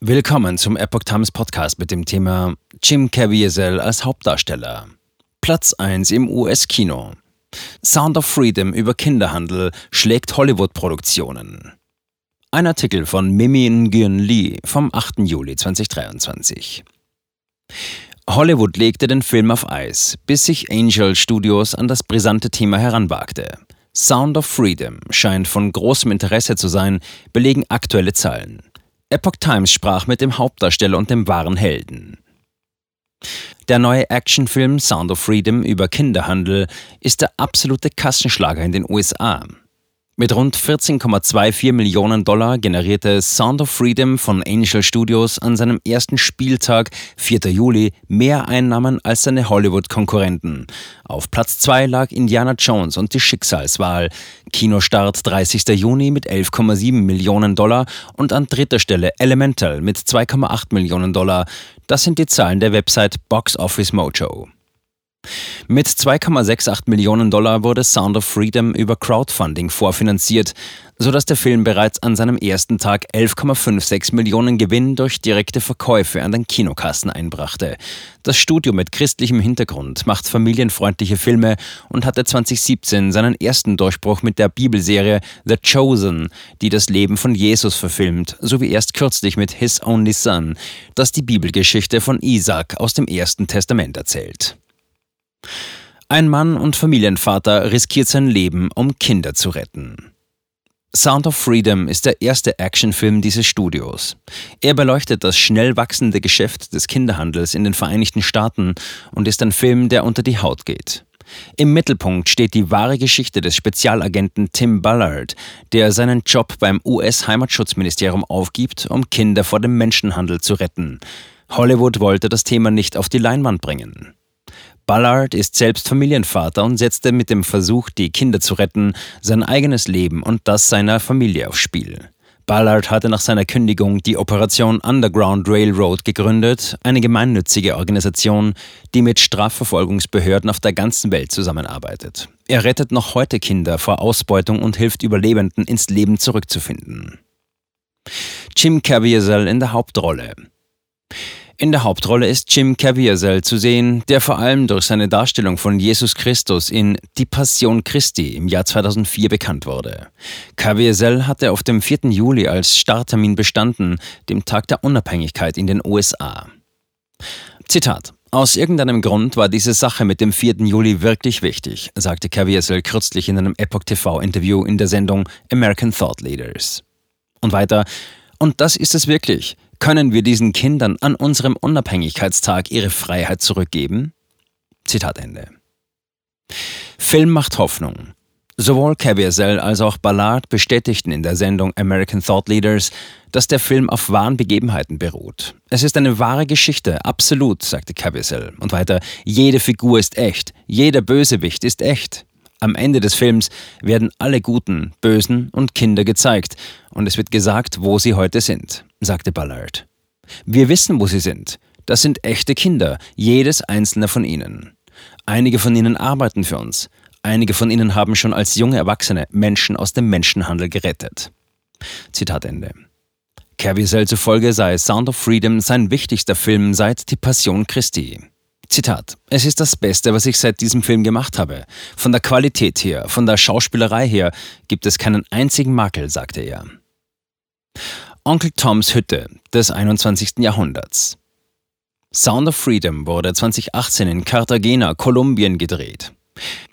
Willkommen zum Epoch Times Podcast mit dem Thema Jim Caviezel als Hauptdarsteller. Platz 1 im US-Kino. Sound of Freedom über Kinderhandel schlägt Hollywood-Produktionen. Ein Artikel von Mimi Nguyen Lee vom 8. Juli 2023. Hollywood legte den Film auf Eis, bis sich Angel Studios an das brisante Thema heranwagte. Sound of Freedom scheint von großem Interesse zu sein, belegen aktuelle Zahlen. Epoch Times sprach mit dem Hauptdarsteller und dem wahren Helden. Der neue Actionfilm Sound of Freedom über Kinderhandel ist der absolute Kassenschlager in den USA. Mit rund 14,24 Millionen Dollar generierte Sound of Freedom von Angel Studios an seinem ersten Spieltag, 4. Juli, mehr Einnahmen als seine Hollywood-Konkurrenten. Auf Platz 2 lag Indiana Jones und die Schicksalswahl. Kinostart 30. Juni mit 11,7 Millionen Dollar und an dritter Stelle Elemental mit 2,8 Millionen Dollar. Das sind die Zahlen der Website Box Office Mojo. Mit 2,68 Millionen Dollar wurde Sound of Freedom über Crowdfunding vorfinanziert, sodass der Film bereits an seinem ersten Tag 11,56 Millionen Gewinn durch direkte Verkäufe an den Kinokassen einbrachte. Das Studio mit christlichem Hintergrund macht familienfreundliche Filme und hatte 2017 seinen ersten Durchbruch mit der Bibelserie The Chosen, die das Leben von Jesus verfilmt, sowie erst kürzlich mit His Only Son, das die Bibelgeschichte von Isaac aus dem Ersten Testament erzählt. Ein Mann und Familienvater riskiert sein Leben, um Kinder zu retten. Sound of Freedom ist der erste Actionfilm dieses Studios. Er beleuchtet das schnell wachsende Geschäft des Kinderhandels in den Vereinigten Staaten und ist ein Film, der unter die Haut geht. Im Mittelpunkt steht die wahre Geschichte des Spezialagenten Tim Ballard, der seinen Job beim US-Heimatschutzministerium aufgibt, um Kinder vor dem Menschenhandel zu retten. Hollywood wollte das Thema nicht auf die Leinwand bringen. Ballard ist selbst Familienvater und setzte mit dem Versuch, die Kinder zu retten, sein eigenes Leben und das seiner Familie aufs Spiel. Ballard hatte nach seiner Kündigung die Operation Underground Railroad gegründet, eine gemeinnützige Organisation, die mit Strafverfolgungsbehörden auf der ganzen Welt zusammenarbeitet. Er rettet noch heute Kinder vor Ausbeutung und hilft Überlebenden ins Leben zurückzufinden. Jim Caviezel in der Hauptrolle. In der Hauptrolle ist Jim Caviezel zu sehen, der vor allem durch seine Darstellung von Jesus Christus in Die Passion Christi im Jahr 2004 bekannt wurde. Caviezel hatte auf dem 4. Juli als Starttermin bestanden, dem Tag der Unabhängigkeit in den USA. Zitat aus irgendeinem Grund war diese Sache mit dem 4. Juli wirklich wichtig, sagte Caviezel kürzlich in einem Epoch TV-Interview in der Sendung American Thought Leaders. Und weiter, und das ist es wirklich können wir diesen Kindern an unserem Unabhängigkeitstag ihre Freiheit zurückgeben? Zitat Ende. Film macht Hoffnung. Sowohl Caviezel als auch Ballard bestätigten in der Sendung American Thought Leaders, dass der Film auf wahren Begebenheiten beruht. Es ist eine wahre Geschichte, absolut, sagte Caviezel. Und weiter, jede Figur ist echt, jeder Bösewicht ist echt. Am Ende des Films werden alle Guten, Bösen und Kinder gezeigt und es wird gesagt, wo sie heute sind, sagte Ballard. Wir wissen, wo sie sind. Das sind echte Kinder, jedes einzelne von ihnen. Einige von ihnen arbeiten für uns. Einige von ihnen haben schon als junge Erwachsene Menschen aus dem Menschenhandel gerettet. Zitat Ende. Caviezel zufolge sei Sound of Freedom sein wichtigster Film seit Die Passion Christi. Zitat. Es ist das Beste, was ich seit diesem Film gemacht habe. Von der Qualität her, von der Schauspielerei her gibt es keinen einzigen Makel, sagte er. Onkel Toms Hütte des 21. Jahrhunderts. Sound of Freedom wurde 2018 in Cartagena, Kolumbien gedreht.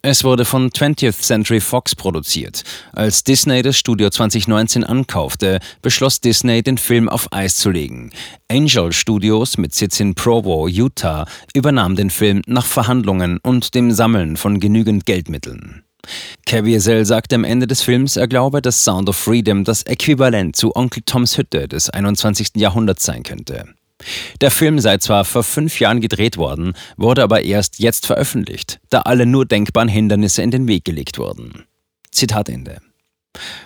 Es wurde von 20th Century Fox produziert. Als Disney das Studio 2019 ankaufte, beschloss Disney, den Film auf Eis zu legen. Angel Studios mit Sitz in Provo, Utah, übernahm den Film nach Verhandlungen und dem Sammeln von genügend Geldmitteln. Caviezel sagte am Ende des Films, er glaube, dass Sound of Freedom das Äquivalent zu Onkel Toms Hütte des 21. Jahrhunderts sein könnte. Der Film sei zwar vor fünf Jahren gedreht worden, wurde aber erst jetzt veröffentlicht, da alle nur denkbaren Hindernisse in den Weg gelegt wurden. Zitat Ende.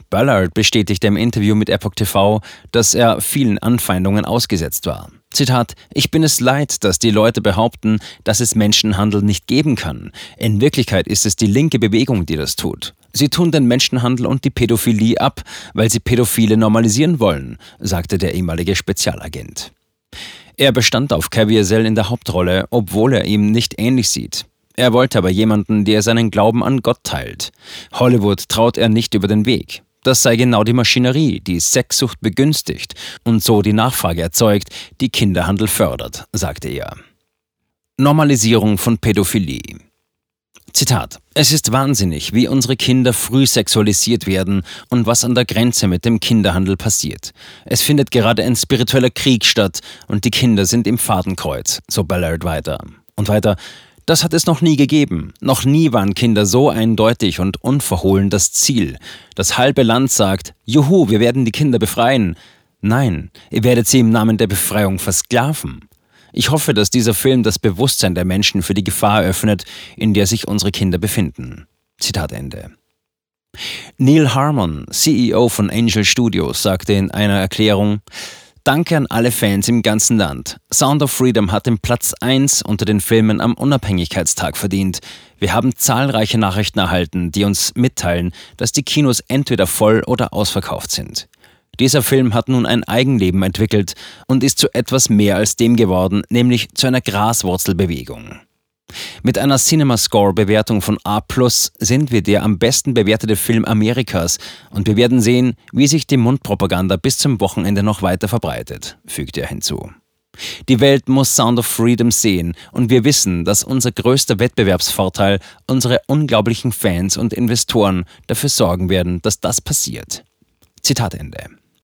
Ballard bestätigte im Interview mit Epoch TV, dass er vielen Anfeindungen ausgesetzt war. Zitat, ich bin es leid, dass die Leute behaupten, dass es Menschenhandel nicht geben kann. In Wirklichkeit ist es die linke Bewegung, die das tut. Sie tun den Menschenhandel und die Pädophilie ab, weil sie Pädophile normalisieren wollen, sagte der ehemalige Spezialagent. Er bestand auf Caviezel in der Hauptrolle, obwohl er ihm nicht ähnlich sieht. Er wollte aber jemanden, der seinen Glauben an Gott teilt. Hollywood traut er nicht über den Weg. Das sei genau die Maschinerie, die Sexsucht begünstigt und so die Nachfrage erzeugt, die Kinderhandel fördert, sagte er. Normalisierung von Pädophilie. Zitat. Es ist wahnsinnig, wie unsere Kinder früh sexualisiert werden und was an der Grenze mit dem Kinderhandel passiert. Es findet gerade ein spiritueller Krieg statt und die Kinder sind im Fadenkreuz, so Ballard weiter. Und weiter, das hat es noch nie gegeben. Noch nie waren Kinder so eindeutig und unverhohlen das Ziel. Das halbe Land sagt, Juhu, wir werden die Kinder befreien. Nein, ihr werdet sie im Namen der Befreiung versklaven. Ich hoffe, dass dieser Film das Bewusstsein der Menschen für die Gefahr öffnet, in der sich unsere Kinder befinden. Zitat Ende. Neil Harmon, CEO von Angel Studios, sagte in einer Erklärung, Danke an alle Fans im ganzen Land. Sound of Freedom hat den Platz 1 unter den Filmen am Unabhängigkeitstag verdient. Wir haben zahlreiche Nachrichten erhalten, die uns mitteilen, dass die Kinos entweder voll oder ausverkauft sind. Dieser Film hat nun ein Eigenleben entwickelt und ist zu etwas mehr als dem geworden, nämlich zu einer Graswurzelbewegung. Mit einer CinemaScore-Bewertung von A sind wir der am besten bewertete Film Amerikas und wir werden sehen, wie sich die Mundpropaganda bis zum Wochenende noch weiter verbreitet, fügte er hinzu. Die Welt muss Sound of Freedom sehen und wir wissen, dass unser größter Wettbewerbsvorteil unsere unglaublichen Fans und Investoren dafür sorgen werden, dass das passiert. Zitat Ende.